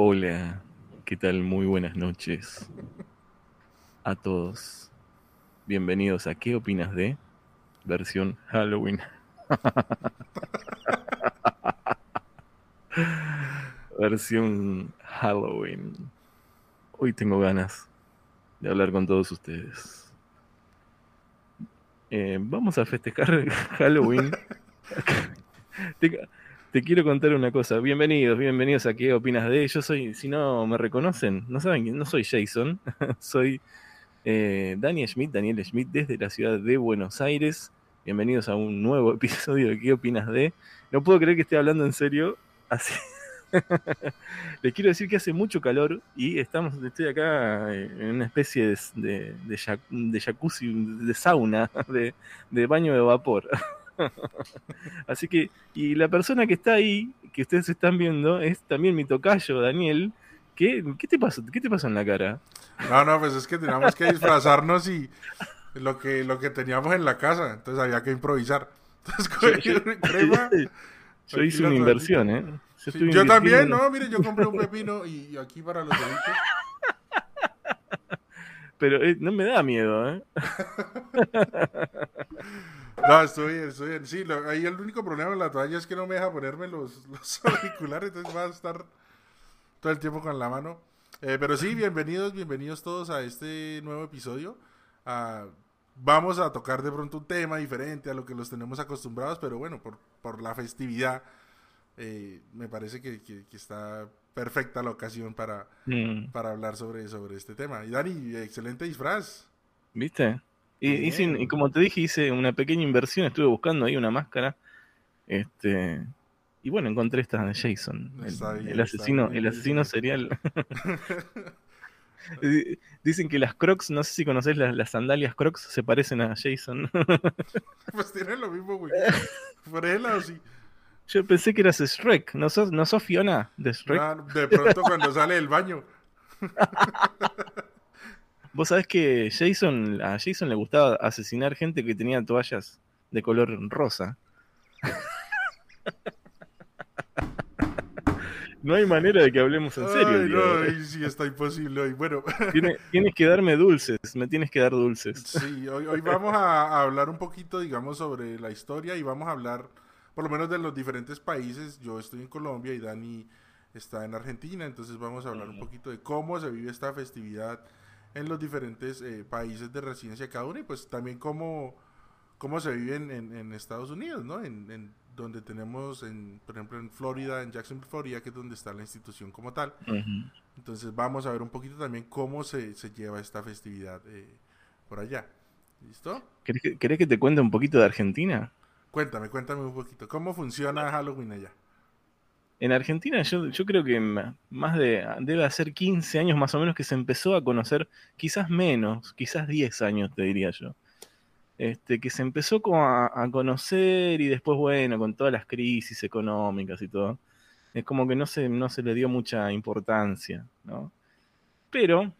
Hola, ¿qué tal? Muy buenas noches a todos. Bienvenidos a ¿Qué opinas de? Versión Halloween. Versión Halloween. Hoy tengo ganas de hablar con todos ustedes. Eh, vamos a festejar Halloween. te, quiero contar una cosa. Bienvenidos, bienvenidos a ¿Qué opinas de? Yo soy, si no me reconocen, no saben no soy Jason, soy eh, Daniel Schmidt, Daniel Schmidt desde la ciudad de Buenos Aires. Bienvenidos a un nuevo episodio de ¿Qué opinas de? No puedo creer que esté hablando en serio así. Les quiero decir que hace mucho calor y estamos, estoy acá en una especie de, de, jacuzzi, de sauna, de, de baño de vapor. Así que, y la persona que está ahí, que ustedes están viendo, es también mi tocayo, Daniel. ¿Qué, qué te pasa? ¿Qué te pasa en la cara? No, no, pues es que teníamos que disfrazarnos y lo que, lo que teníamos en la casa, entonces había que improvisar. Entonces, yo, crema. Yo hice una inversión, ¿eh? Yo, también, no, mire, yo compré un pepino y, aquí para los delitos. Pero eh, no me da miedo, ¿eh? No, estoy bien, estoy bien. Sí, ahí el único problema de la toalla es que no me deja ponerme los, los auriculares, entonces va a estar todo el tiempo con la mano. Eh, pero sí, bienvenidos, bienvenidos todos a este nuevo episodio. Ah, vamos a tocar de pronto un tema diferente a lo que los tenemos acostumbrados, pero bueno, por, por la festividad eh, me parece que, está perfecta la ocasión para, mm. para hablar sobre, sobre este tema. Y Dani, excelente disfraz. ¿Viste? Y, y, como te dije, hice una pequeña inversión, estuve buscando ahí una máscara. Este, y bueno, encontré esta de Jason. El, asesino, el asesino serial. Dicen que las crocs, no sé si conoces las, las, sandalias crocs, se parecen a Jason. pues tienen lo mismo, güey. O sí. Yo pensé que eras Shrek, ¿no sos, no sos Fiona de Shrek? Ah, de pronto cuando sale del baño. Vos sabés que Jason, a Jason le gustaba asesinar gente que tenía toallas de color rosa. No hay manera de que hablemos en serio. Ay, no, sí, está imposible Bueno. Tienes, que darme dulces, me tienes que dar dulces. Sí, hoy, hoy vamos a hablar un poquito, digamos, sobre la historia y vamos a hablar por lo menos de los diferentes países. Yo estoy en Colombia y Dani está en Argentina, entonces vamos a hablar un poquito de cómo se vive esta festividad en los diferentes eh, países de residencia cada uno y pues también cómo, cómo se vive en, Estados Unidos, ¿no? En, donde tenemos, en, por ejemplo, en Florida, en Jacksonville, Florida, que es donde está la institución como tal. Entonces vamos a ver un poquito también cómo se, lleva esta festividad eh, por allá. ¿Listo? ¿Querés que te cuente un poquito de Argentina? Cuéntame, cuéntame un poquito. ¿Cómo funciona Halloween allá? En Argentina yo, creo que más de, debe hacer 15 años más o menos que se empezó a conocer, quizás menos, quizás 10 años te diría yo. Este, que se empezó a, conocer y después, bueno, con todas las crisis económicas y todo, es como que no se, no se le dio mucha importancia, ¿no? Pero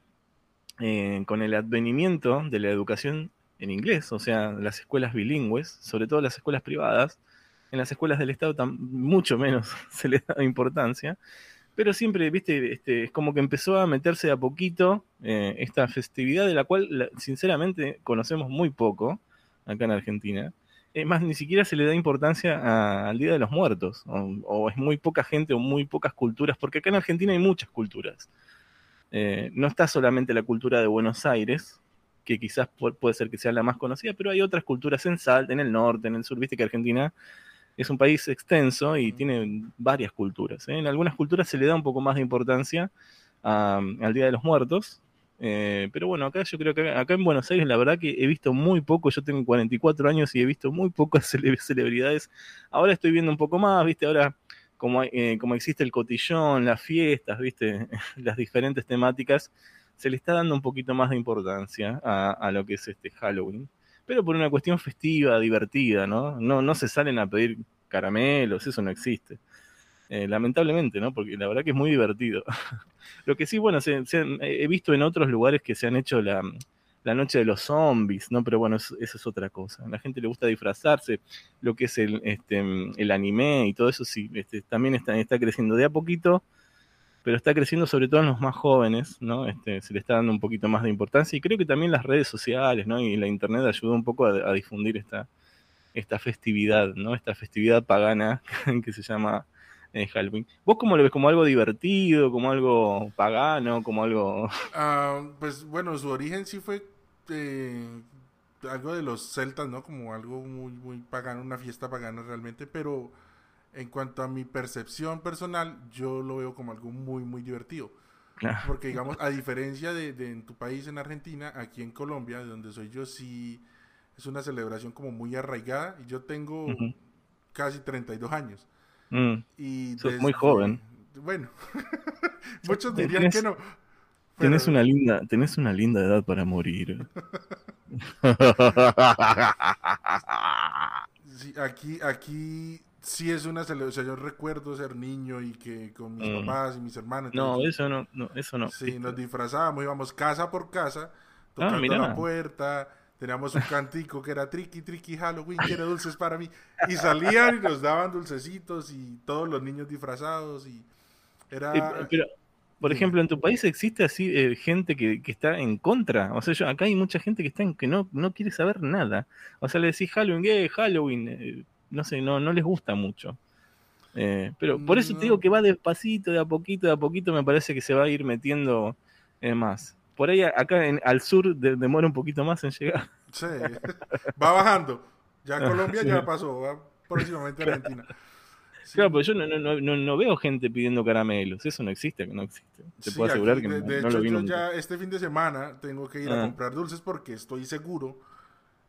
eh, con el advenimiento de la educación en inglés, o sea, las escuelas bilingües, sobre todo las escuelas privadas, en las escuelas del Estado mucho menos se le da importancia, pero siempre, viste, este, es como que empezó a meterse a poquito eh, esta festividad de la cual, sinceramente, conocemos muy poco acá en Argentina. Es más, ni siquiera se le da importancia al Día de los Muertos, o, es muy poca gente o muy pocas culturas, porque acá en Argentina hay muchas culturas. Eh, no está solamente la cultura de Buenos Aires, que quizás puede ser que sea la más conocida, pero hay otras culturas en Salta, en el norte, en el sur, viste que Argentina es un país extenso y tiene varias culturas. ¿eh? En algunas culturas se le da un poco más de importancia al Día de los Muertos, eh, pero bueno, acá yo creo que acá en Buenos Aires la verdad que he visto muy poco, yo tengo 44 años y he visto muy pocas celebridades. Ahora estoy viendo un poco más, viste, ahora como, eh, como existe el cotillón, las fiestas, viste, las diferentes temáticas, se le está dando un poquito más de importancia a, lo que es este Halloween, pero por una cuestión festiva, divertida, ¿no? No, no se salen a pedir caramelos, eso no existe. Eh, lamentablemente, ¿no? Porque la verdad que es muy divertido. lo que sí, bueno, he visto en otros lugares que se han hecho la, noche de los zombies, ¿no? Pero bueno, eso, es otra cosa. A la gente le gusta disfrazarse, lo que es el, este, el anime y todo eso sí, este, también está, está creciendo de a poquito pero está creciendo sobre todo en los más jóvenes, ¿no? Este, se le está dando un poquito más de importancia y creo que también las redes sociales, ¿no? Y la internet ayudó un poco a, difundir esta, esta festividad, ¿no? Esta festividad pagana que se llama eh, Halloween. ¿Vos cómo lo ves? ¿Como algo divertido? ¿Como algo pagano? ¿Como algo...? Ah, pues bueno, su origen sí fue eh, algo de los celtas, ¿no? Como algo muy, muy pagano, una fiesta pagana realmente, pero en cuanto a mi percepción personal, yo lo veo como algo muy, muy divertido. Porque, digamos, a diferencia de, en tu país, en Argentina, aquí en Colombia, de donde soy yo, sí es una celebración como muy arraigada. Y yo tengo casi 32 años. Mm. Y muy joven. Bueno, muchos dirían que no. Tienes una linda, una linda edad para morir. aquí, aquí sí es una celebración. yo recuerdo ser niño y que con mis mm. papás y mis hermanos. No, eso no, no, eso no. Sí, nos disfrazábamos, íbamos casa por casa, ah, tocando la puerta. Teníamos un cantico que era tricky, tricky Halloween, quiere dulces para mí. Y salían y nos daban dulcecitos y todos los niños disfrazados y era... pero, por ejemplo, en tu país existe así eh, gente que, que, está en contra. O sea, yo, acá hay mucha gente que está en, que no, no quiere saber nada. O sea, le decís Halloween, ¿qué? Halloween. Eh, no sé, no, no les gusta mucho. Eh, pero por eso te digo que va despacito, de a poquito, de a poquito me parece que se va a ir metiendo más. Por ahí acá en, al sur demora un poquito más en llegar. Sí, va bajando. Ya Colombia ya pasó, va próximamente Argentina. Claro, pero yo no, no, no, no, veo gente pidiendo caramelos. Eso no existe, no existe. Te puedo asegurar que de, de hecho, yo ya este fin de semana tengo que ir a ah. comprar dulces porque estoy seguro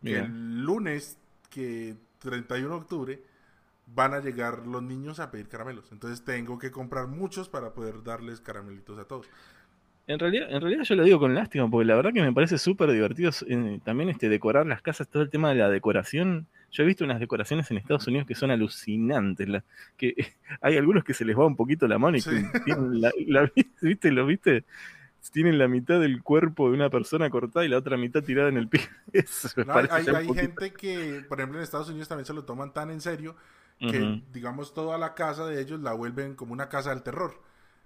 que el lunes, que 31 de octubre, van a llegar los niños a pedir caramelos. Entonces tengo que comprar muchos para poder darles caramelitos a todos. En realidad, en realidad yo lo digo con lástima, porque la verdad que me parece súper divertido eh, también este decorar las casas, todo el tema de la decoración. Yo he visto unas decoraciones en Estados Unidos que son alucinantes, que hay algunos que se les va un poquito la mano y tienen la, ¿viste? ¿Lo viste? Tienen la mitad del cuerpo de una persona cortada y la otra mitad tirada en el piso. hay, gente que, por ejemplo, en Estados Unidos también se lo toman tan en serio que, digamos, toda la casa de ellos la vuelven como una casa del terror.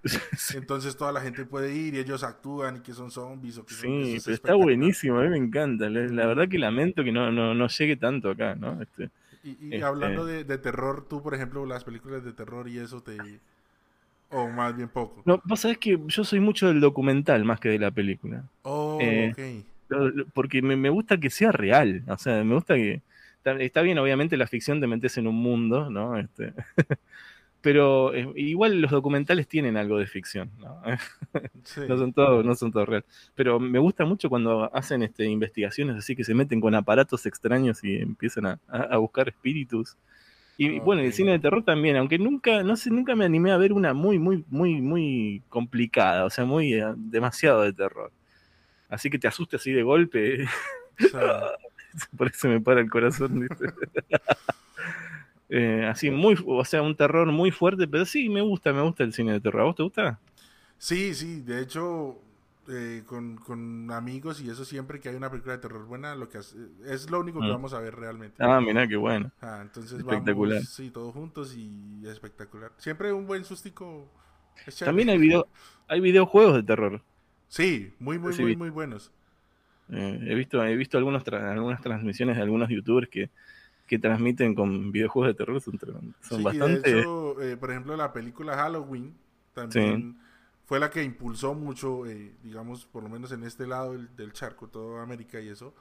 Entonces toda la gente puede ir y ellos actúan y que son zombies o que Sí, pero está buenísimo, a mí me encanta. La, verdad que lamento que no, no, no llegue tanto acá, ¿no? Este, y, este hablando de, terror, tú, por ejemplo, las películas de terror y eso te... O más bien poco. No, vos sabés que yo soy mucho del documental más que de la película. Oh, eh, Porque me, me, gusta que sea real. O sea, me gusta que... Está, bien, obviamente, la ficción te metes en un mundo, ¿no? Este, pero eh, igual los documentales tienen algo de ficción, ¿no? no son todos, no son todos reales. Pero me gusta mucho cuando hacen este, investigaciones así que se meten con aparatos extraños y empiezan a, buscar espíritus. Y bueno, el cine de terror también, aunque nunca, no sé, nunca me animé a ver una muy, muy, muy, muy complicada, o sea, muy eh, demasiado de terror. Así que te asusta así de golpe. Por eso me para el corazón, Eh, así muy, o sea, un terror muy fuerte, pero sí, me gusta, me gusta el cine de terror. ¿A vos te gusta? Sí, sí, de hecho, eh, con, amigos y eso siempre que hay una película de terror buena, lo que es lo único que mm. vamos a ver realmente. Ah, mira, qué bueno. Ah, entonces espectacular. vamos, sí, todos juntos y espectacular. Siempre un buen sustico. También hay video, hay videojuegos de terror. Sí, muy, muy, muy, muy buenos. Eh, he visto, he visto algunos algunas transmisiones de algunos youtubers que que transmiten con videojuegos de terror son, son bastante... De hecho, eh, por ejemplo, la película Halloween también fue la que impulsó mucho, eh, digamos, por lo menos en este lado del, charco, toda América y eso,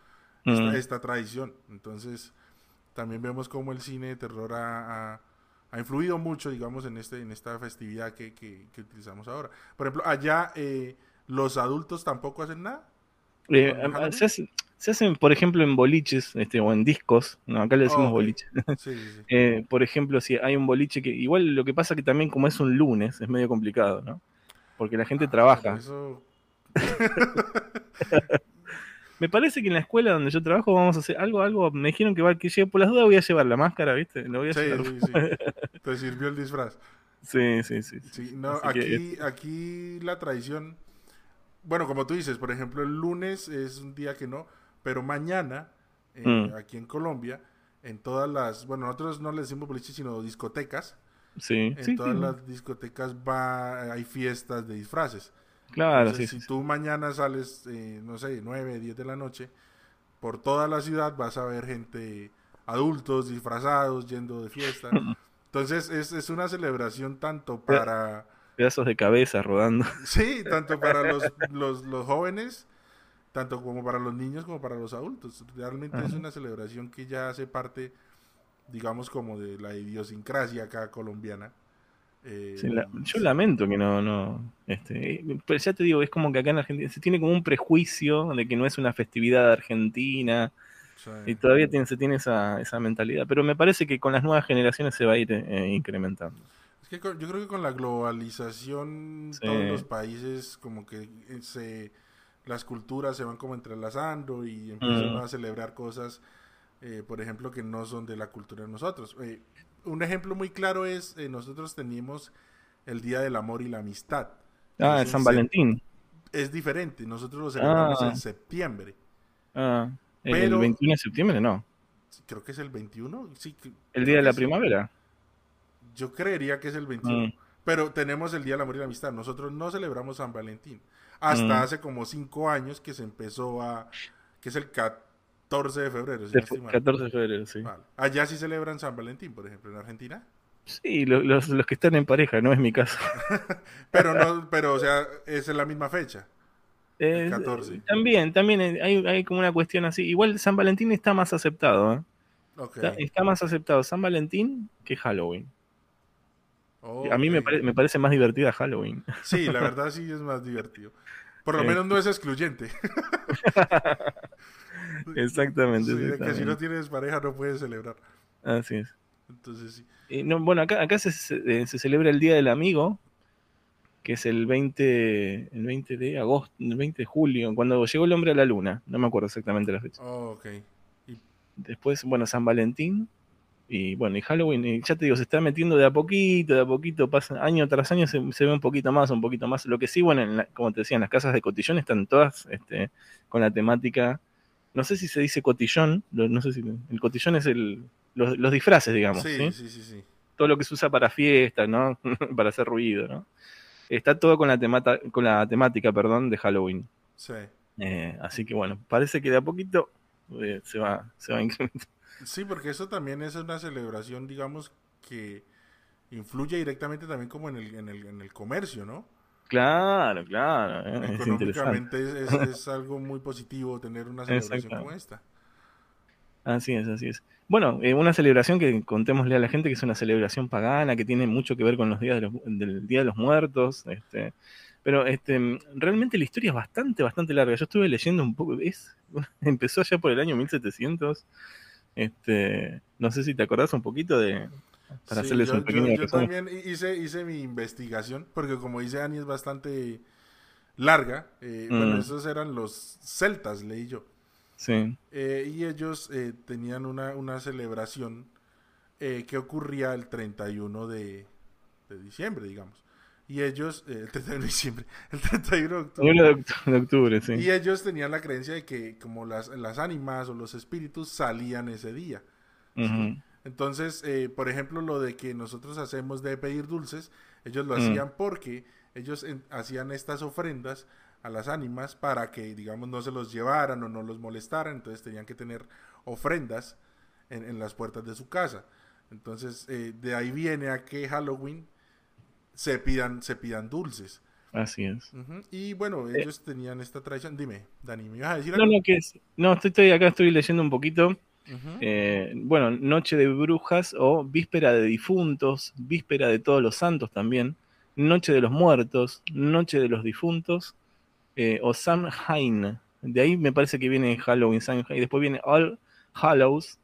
esta, tradición. Entonces, también vemos cómo el cine de terror ha, ha, influido mucho, digamos, en, este, en esta festividad que, que, utilizamos ahora. Por ejemplo, allá eh, los adultos tampoco hacen nada. Se hacen, por ejemplo, en boliches este, o en discos. No, acá le decimos boliches. Eh, por ejemplo, si hay un boliche que. Igual lo que pasa que también, como es un lunes, es medio complicado, ¿no? Porque la gente ah, trabaja. me parece que en la escuela donde yo trabajo vamos a hacer algo, algo. Me dijeron que, va, que por las dudas voy a llevar la máscara, ¿viste? Lo voy a sí, sí, sí. Te sirvió el disfraz. Sí, sí, sí. aquí, aquí la tradición. Bueno, como tú dices, por ejemplo, el lunes es un día que no pero mañana, eh, mm. aquí en Colombia, en todas las, bueno, nosotros no le decimos boliches, sino discotecas, Sí, En sí, todas sí. las discotecas va, hay fiestas de disfraces. Claro, Entonces, sí, si tú mañana sales, eh, no sé, 9, 10 de la noche, por toda la ciudad vas a ver gente, adultos disfrazados, yendo de fiesta. Entonces es, es una celebración tanto para, Pedazos de cabeza rodando. sí, tanto para los, los, los jóvenes, tanto como para los niños como para los adultos. Realmente es Ajá. una celebración que ya hace parte, digamos, como de la idiosincrasia acá colombiana. Eh, Sí, la- yo lamento que no, no, este, pero ya te digo, es como que acá en Argentina se tiene como un prejuicio de que no es una festividad argentina y todavía tiene, se tiene esa, esa mentalidad, pero me parece que con las nuevas generaciones se va a ir eh, incrementando. Es que con- yo creo que con la globalización Sí. todos los países como que eh, se las culturas se van como entrelazando y empiezan Mm. a celebrar cosas eh, por ejemplo que no son de la cultura de nosotros. Eh, un ejemplo muy claro es eh, nosotros teníamos el Día del Amor y la Amistad. Ah, Es San Valentín. Es diferente, nosotros lo celebramos Ah. en septiembre. Ah, el Pero- 21 de septiembre no. Creo que es el 21, sí. que- El día de la primavera. Yo creería que es el 21. Mm. Pero tenemos el Día del Amor y la Amistad. Nosotros no celebramos San Valentín. Hasta Mm. hace como cinco años que se empezó a... que es el 14 de febrero. si De no estoy mal. 14 de febrero, sí. Vale. Allá sí celebran San Valentín, por ejemplo, en Argentina. Sí, lo- los, los que están en pareja, no es mi caso. Pero no, pero o sea, es en la misma fecha. Eh, 14. También, también hay, hay como una cuestión así. Igual San Valentín está más aceptado, ¿eh? Está, está más aceptado San Valentín que Halloween. A mí me, pare- me parece más divertida Halloween. Sí, la verdad sí es más divertido. Por lo Eh. menos no es excluyente. exactamente. Sí, de que si no tienes pareja no puedes celebrar. Así es. Entonces sí. Eh, no, bueno, acá, acá se, se- eh, se celebra el Día del Amigo, que es el 20, el 20 de agosto, el 20 de julio, cuando llegó el hombre a la luna. No me acuerdo exactamente la fecha. Oh, ok. Y Después, bueno, San Valentín. Y bueno, y Halloween, y ya te digo, se está metiendo de a poquito, de a poquito, pasa, año tras año se, se ve un poquito más, un poquito más. Lo que sí, bueno, en la- como te decía, en las casas de cotillón están todas este, con la temática, no sé si se dice cotillón, no sé si, el cotillón es el, los, los disfraces, digamos, sí, ¿sí? sí, sí, sí. todo lo que se usa para fiestas, ¿no? para hacer ruido, ¿no? Está todo con la, temata- con la temática, perdón, de Halloween. Sí. Eh, así que bueno, parece que de a poquito eh, se va, se va incrementando. Sí, porque eso también es una celebración, digamos, que influye directamente también como en el, en el, en el comercio, ¿no? Claro, claro, eh, es. Económicamente es, es- es algo muy positivo tener una celebración como esta. Así es, así es. Bueno, eh, una celebración que contémosle a la gente que es una celebración pagana, que tiene mucho que ver con los días de los- del Día de los Muertos, este, pero este, realmente la historia es bastante, bastante larga. Yo estuve leyendo un poco, es, empezó allá por el año 1700. Este, no sé si te acordás un poquito de, para Sí, hacerles yo, un pequeño yo- yo también hice, hice mi investigación, porque como dice Dani es bastante larga. eh, Bueno, Mm. esos eran los celtas, leí yo. Sí, Eh, y ellos eh, tenían una, una celebración eh, que ocurría el 31 de, de diciembre, digamos. Y ellos, eh, el 31 de diciembre, el 31 de octubre. 1 de oct- de octubre, sí. Y ellos tenían la creencia de que como las, las ánimas o los espíritus salían ese día. Entonces, eh, por ejemplo, lo de que nosotros hacemos de pedir dulces, ellos lo hacían porque ellos en- hacían estas ofrendas a las ánimas para que, digamos, no se los llevaran o no los molestaran, entonces tenían que tener ofrendas en, en las puertas de su casa. Entonces, eh, de ahí viene a que Halloween se pidan, se pidan dulces. Así es. Y bueno, ellos tenían esta tradición. Dime, Dani, ¿me ibas a decir Eh. No, algo? no, que es, no, estoy, estoy acá, estoy leyendo un poquito. Eh, bueno, Noche de Brujas o Víspera de Difuntos, Víspera de Todos los Santos también, Noche de los Muertos, Noche de los Difuntos eh, o Samhain. De ahí me parece que viene Halloween, Samhain, y después viene All Hallows.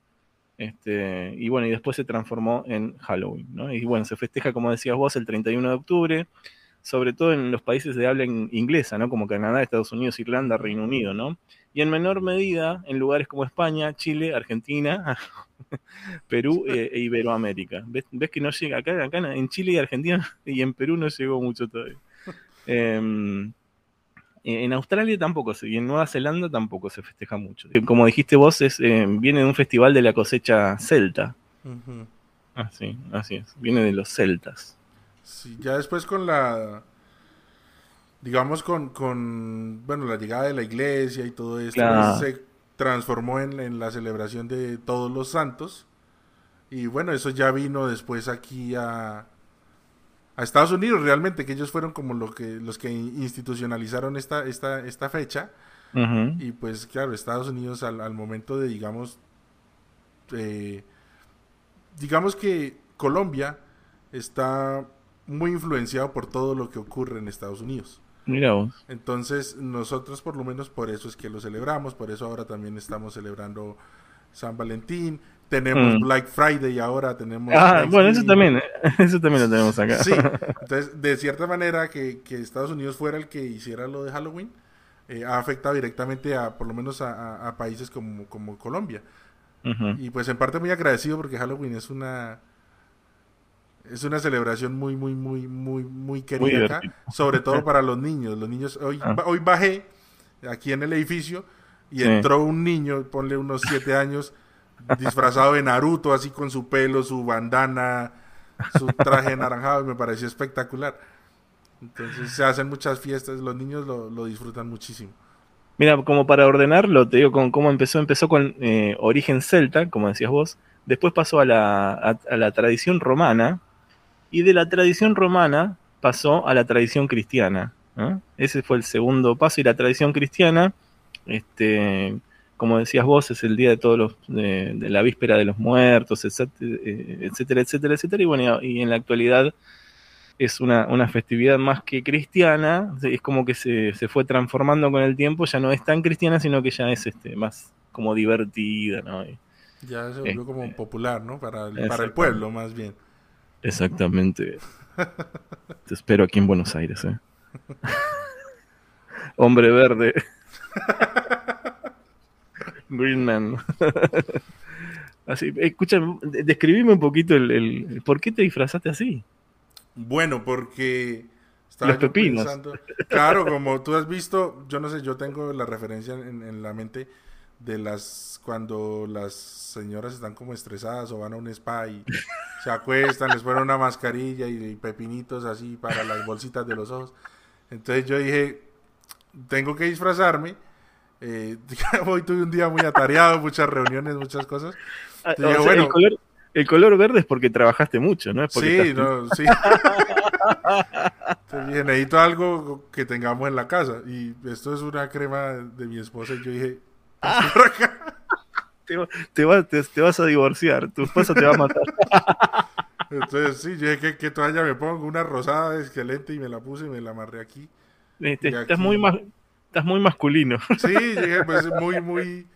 Este, y bueno, y después se transformó en Halloween, ¿no? Y bueno, se festeja, como decías vos, el 31 de octubre, sobre todo en los países de habla in- inglesa, ¿no? Como Canadá, Estados Unidos, Irlanda, Reino Unido, ¿no? Y en menor medida en lugares como España, Chile, Argentina, Perú eh, e Iberoamérica. ¿Ves, ves que no llega acá, acá en Chile y Argentina y en Perú no llegó mucho todavía. Em, en Australia tampoco se, y en Nueva Zelanda tampoco se festeja mucho. Como dijiste vos, es, eh, viene de un festival de la cosecha celta. Así, así es. Viene de los celtas. Sí, ya después con la, digamos con, con bueno, la llegada de la iglesia y todo esto, Claro. se transformó en, en la celebración de todos los santos. Y bueno, eso ya vino después aquí a, a Estados Unidos realmente, que ellos fueron como lo que, los que institucionalizaron esta, esta, esta fecha. Y pues claro, Estados Unidos al, al momento de, digamos, eh, digamos que Colombia está muy influenciado por todo lo que ocurre en Estados Unidos. Mira vos. Entonces nosotros por lo menos por eso es que lo celebramos, por eso ahora también estamos celebrando San Valentín, tenemos Mm. Black Friday ahora, tenemos... Ah, bueno, eso también, eso también lo tenemos acá. Sí, entonces de cierta manera que, que Estados Unidos fuera el que hiciera lo de Halloween, eh, ha afectado directamente a, por lo menos a, a- a países como, como Colombia. Y pues en parte muy agradecido porque Halloween es una es una celebración muy muy muy muy muy querida acá, sobre todo para los niños. Los niños hoy Ah. hoy bajé aquí en el edificio y Sí. entró un niño, ponle unos siete años, disfrazado de Naruto, así con su pelo, su bandana, su traje anaranjado, me pareció espectacular. Entonces se hacen muchas fiestas, los niños lo, disfrutan muchísimo. Mira, como para ordenarlo, te digo cómo empezó. Empezó con eh, origen celta, como decías vos. Después pasó a la, a, la tradición romana. Y de la tradición romana pasó a la tradición cristiana. Ese fue el segundo paso. Y la tradición cristiana, este, como decías vos, es el día de todos los, de, de la víspera de los muertos, etcétera, eh, etcétera, etcétera. etcétera. Y bueno, y en la actualidad es una, una festividad más que cristiana, es como que se, se fue transformando con el tiempo, ya no es tan cristiana, sino que ya es este más como divertida, ¿no? Y- Ya se volvió Este, como popular, ¿no? Para el, para el pueblo más bien. exactamente. Te espero aquí en Buenos Aires, ¿eh? Hombre verde. Green Man. Así, escucha, de- describime un poquito el, el- ¿Por qué te disfrazaste así? Bueno, porque estaba Los pepinos. pensando- claro, como tú has visto, yo no sé, yo tengo la referencia en, en la mente de las cuando las señoras están como estresadas o van a un spa y se acuestan, les ponen una mascarilla y, y pepinitos así para las bolsitas de los ojos. Entonces yo dije, tengo que disfrazarme. Eh, hoy tuve un día muy atareado, muchas reuniones, muchas cosas. Ah, Te o digo, sea, bueno. el, color, el color verde es porque trabajaste mucho, ¿no? Es porque Sí, no, sí. Entonces necesito algo que tengamos en la casa. Y esto es una crema de mi esposa. Y yo dije, "Pasa por acá". te, te, va- te- te vas a divorciar, tu esposa te va a matar. Entonces sí, yo dije, ¿qué, qué toalla me pongo? Una rosada excelente y me la puse y me la amarré aquí. Este, estás, aquí- muy estás muy masculino. Sí, dije, pues muy, muy...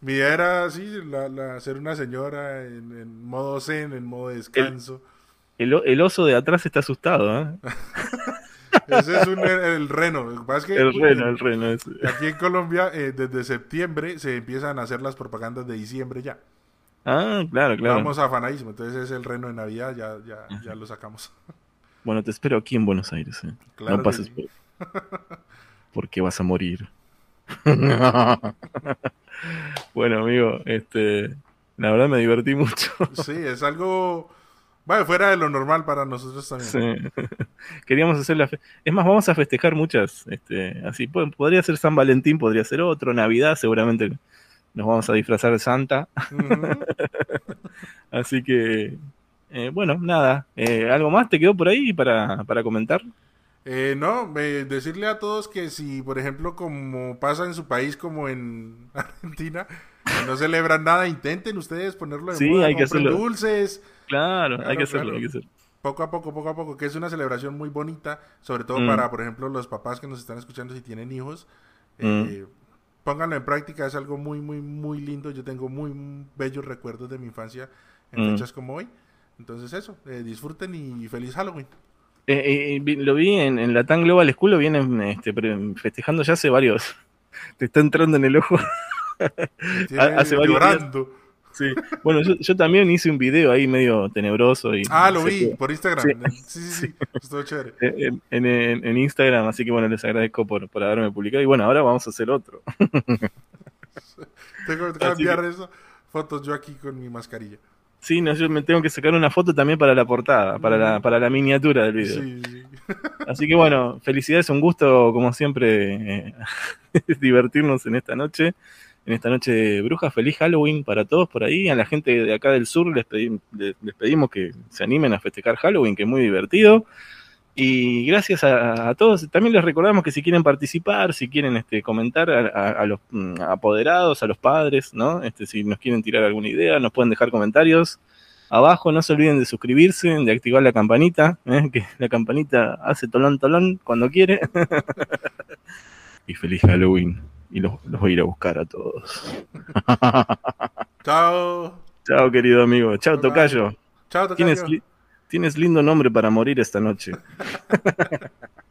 Mi idea era así, la, la- ser una señora en, en modo zen, en modo descanso. El, o- el oso de atrás está asustado, ¿eh? Ese es un, el, reno. Lo que pasa es que El reno, el reno. ese. Aquí en Colombia, eh, desde septiembre se empiezan a hacer las propagandas de diciembre ya. Ah, claro, claro. Vamos a afanadísimo. Entonces es el reno de Navidad, ya, ya, ya lo sacamos. Bueno, te espero aquí en Buenos Aires. ¿eh? Claro no pases por... Porque vas a morir. bueno, amigo, este, la verdad me divertí mucho. Sí, es algo, bueno, fuera de lo normal para nosotros también. Sí. Queríamos hacer la fe- Es más, vamos a festejar muchas. Este, así po- podría ser San Valentín, podría ser otro, Navidad, seguramente nos vamos a disfrazar de Santa. Así que, eh, bueno, nada. Eh, ¿Algo más te quedó por ahí para, para comentar? Eh, no, eh, decirle a todos que si, por ejemplo, como pasa en su país, como en Argentina, que no celebran nada, intenten ustedes ponerlo de Sí, moda, hay que compren hacerlo. dulces, Claro, Claro, hay que hacerlo, claro. hay que hacerlo. poco a poco, poco a poco, que es una celebración muy bonita, sobre todo Mm. para, por ejemplo, los papás que nos están escuchando si tienen hijos. eh, pónganlo en práctica, es algo muy, muy, muy lindo. Yo tengo muy bellos recuerdos de mi infancia en Mm. fechas como hoy. Entonces eso, eh, disfruten y feliz Halloween. Eh, eh, vi- lo vi en, en la TAN Global School, lo vienen este, festejando ya hace varios. Te está entrando en el ojo. Hace varios llorando. Sí. Bueno, yo, yo también hice un video ahí medio tenebroso. Y, Ah, lo vi por Instagram. Sí. Sí, sí. Estuvo chévere. En, en- en- en Instagram, así que bueno, les agradezco por, por haberme publicado. Y bueno, ahora vamos a hacer otro. Tengo que cambiar eso. Fotos yo aquí con mi mascarilla. Sí, no, yo me tengo que sacar una foto también para la portada, para la, para la miniatura del video. Sí, sí. Así que bueno, felicidades, un gusto, como siempre, eh, divertirnos en esta noche, en esta noche de brujas. Feliz Halloween para todos por ahí. A la gente de acá del sur les, les pedimos que se animen a festejar Halloween, que es muy divertido. Y gracias a, todos. También les recordamos que si quieren participar, si quieren este, comentar a, los mm, apoderados, a los padres, ¿no? Este, si nos quieren tirar alguna idea, nos pueden dejar comentarios abajo. No se olviden de suscribirse, de activar la campanita, ¿eh? que la campanita hace tolón tolón cuando quiere. y feliz Halloween. Y los, voy a ir a buscar a todos. Chao. Chao, querido amigo. Chao, Tocayo. Chao, Tocayo. Tienes lindo nombre para morir esta noche.